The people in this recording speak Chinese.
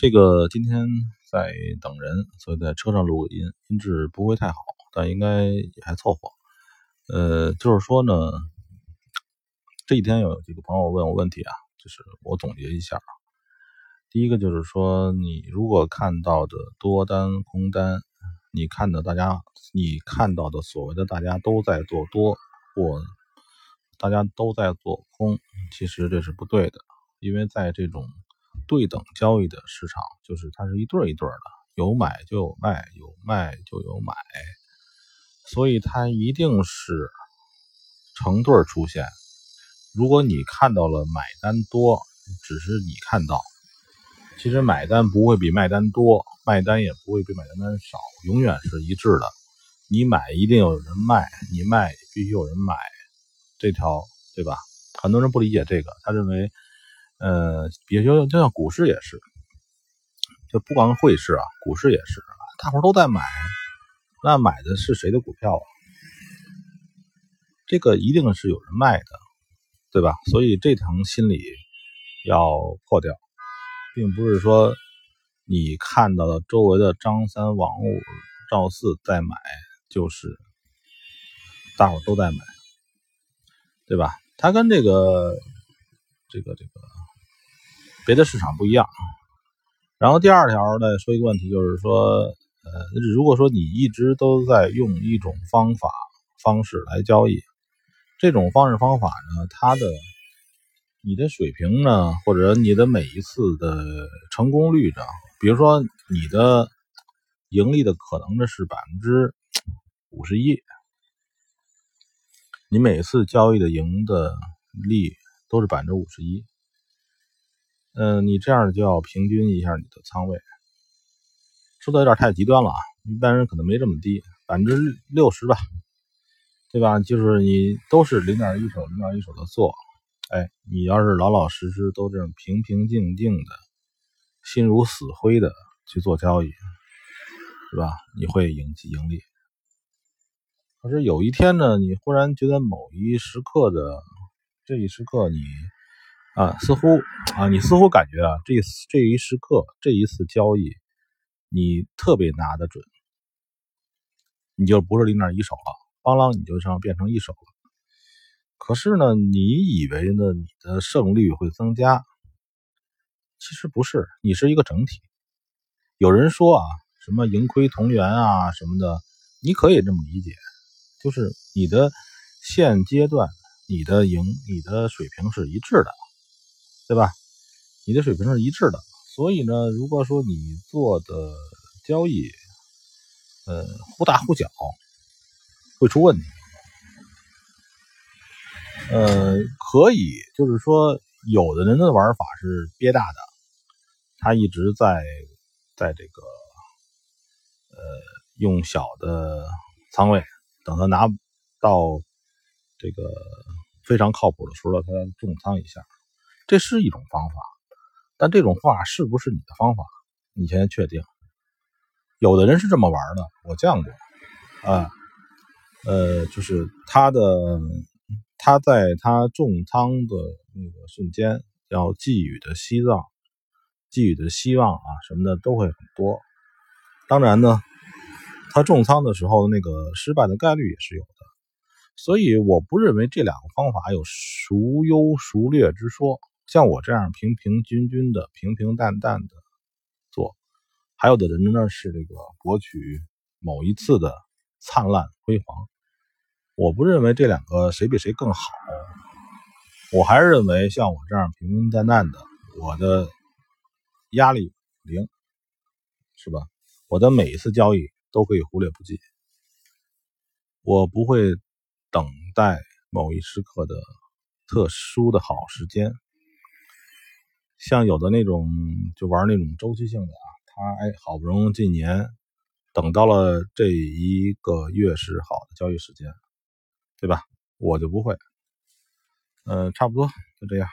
这个今天在等人，所以在车上录个音，音质不会太好，但应该也还凑合。呃，就是说呢，这几天有几个朋友问我问题啊，就是我总结一下。第一个就是说，你如果看到的多单空单，你看到大家，你看到的所谓的大家都在做多，或大家都在做空，其实这是不对的，因为在这种对等交易的市场，就是它是一对一对的，有买就有卖，有卖就有买，所以它一定是成对出现。如果你看到了买单多，只是你看到，其实买单不会比卖单多，卖单也不会比买单单少，永远是一致的。你买一定有人卖，你卖必须有人买，这条对吧？很多人不理解这个，他认为。呃，比如就就像股市也是，就不光汇市啊，股市也是，大伙都在买，那买的是谁的股票啊？这个一定是有人卖的，对吧？所以这层心理要破掉，并不是说你看到的周围的张三王五赵四在买，就是大伙都在买，对吧？他跟这个这个这个。别的市场不一样，然后第二条呢，说一个问题，就是说，呃，如果说你一直都在用一种方法方式来交易，这种方式方法呢，它的你的水平呢，或者你的每一次的成功率呢，比如说你的盈利的可能呢是百分之五十一，你每次交易的赢的利都是百分之五十一。嗯，你这样就要平均一下你的仓位，说的有点太极端了啊！一般人可能没这么低，百分之六十吧，对吧？就是你都是零点一手、零点一手的做，哎，你要是老老实实都这样平平静静的、心如死灰的去做交易，是吧？你会赢盈利。可是有一天呢，你忽然觉得某一时刻的这一时刻，你。啊，似乎啊，你似乎感觉啊，这这一时刻，这一次交易，你特别拿得准，你就不是零点一手了，邦啷你就上变成一手了。可是呢，你以为呢，你的胜率会增加，其实不是，你是一个整体。有人说啊，什么盈亏同源啊什么的，你可以这么理解，就是你的现阶段你的赢，你的水平是一致的。对吧？你的水平是一致的，所以呢，如果说你做的交易，呃，忽大忽小，会出问题。呃，可以，就是说，有的人的玩法是憋大的，他一直在在这个，呃，用小的仓位，等他拿到这个非常靠谱的时候，他重仓一下。这是一种方法，但这种话是不是你的方法？你先确定。有的人是这么玩的，我见过。啊，呃，就是他的，他在他重仓的那个瞬间，要寄予的希望、寄予的希望啊什么的都会很多。当然呢，他重仓的时候，那个失败的概率也是有的。所以，我不认为这两个方法有孰优孰劣之说。像我这样平平均均的、平平淡淡的做，还有的人呢是这个博取某一次的灿烂辉煌。我不认为这两个谁比谁更好，我还是认为像我这样平平淡淡的，我的压力零，是吧？我的每一次交易都可以忽略不计，我不会等待某一时刻的特殊的好时间。像有的那种就玩那种周期性的啊，他哎好不容易近年等到了这一个月是好的交易时间，对吧？我就不会，嗯，差不多就这样。